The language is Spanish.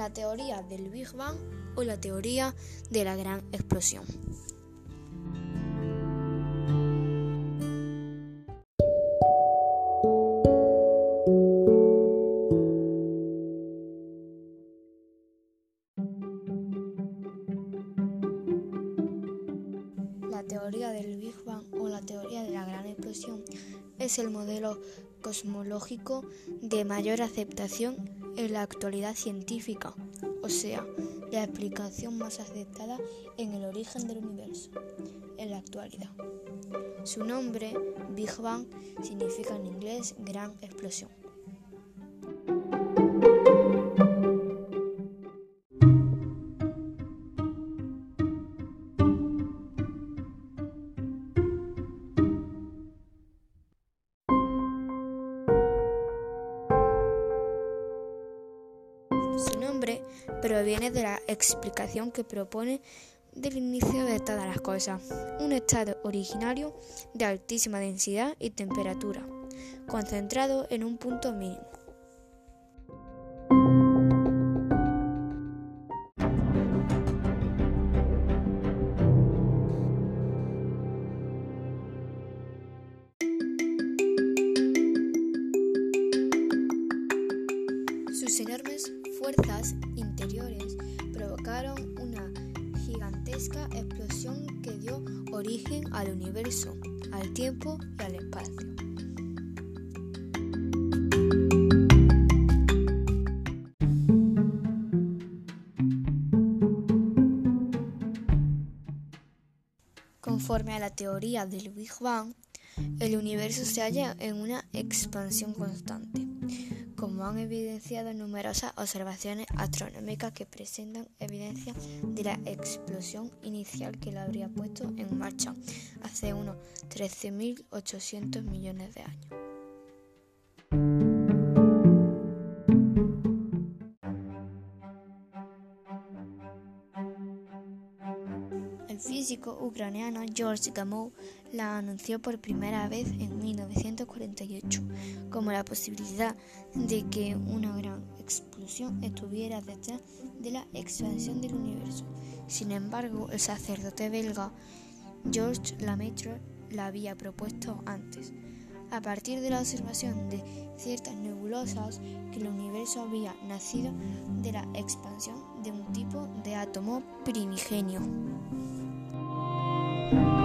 la teoría del Big Bang o la teoría de la gran explosión. La teoría del Big Bang o la teoría de la gran explosión es el modelo cosmológico de mayor aceptación en la actualidad científica, o sea, la explicación más aceptada en el origen del universo en la actualidad. Su nombre, Big Bang, significa en inglés gran explosión. Proviene de la explicación que propone del inicio de todas las cosas, un estado originario de altísima densidad y temperatura, concentrado en un punto mínimo. Fuerzas interiores provocaron una gigantesca explosión que dio origen al universo, al tiempo y al espacio. Conforme a la teoría del Big Bang, el universo se halla en una expansión constante como han evidenciado numerosas observaciones astronómicas que presentan evidencia de la explosión inicial que la habría puesto en marcha hace unos 13.800 millones de años. Físico ucraniano George Gamow la anunció por primera vez en 1948 como la posibilidad de que una gran explosión estuviera detrás de la expansión del universo. Sin embargo, el sacerdote belga Georges Lemaitre la había propuesto antes, a partir de la observación de ciertas nebulosas que el universo había nacido de la expansión de un tipo de átomo primigenio. thank you.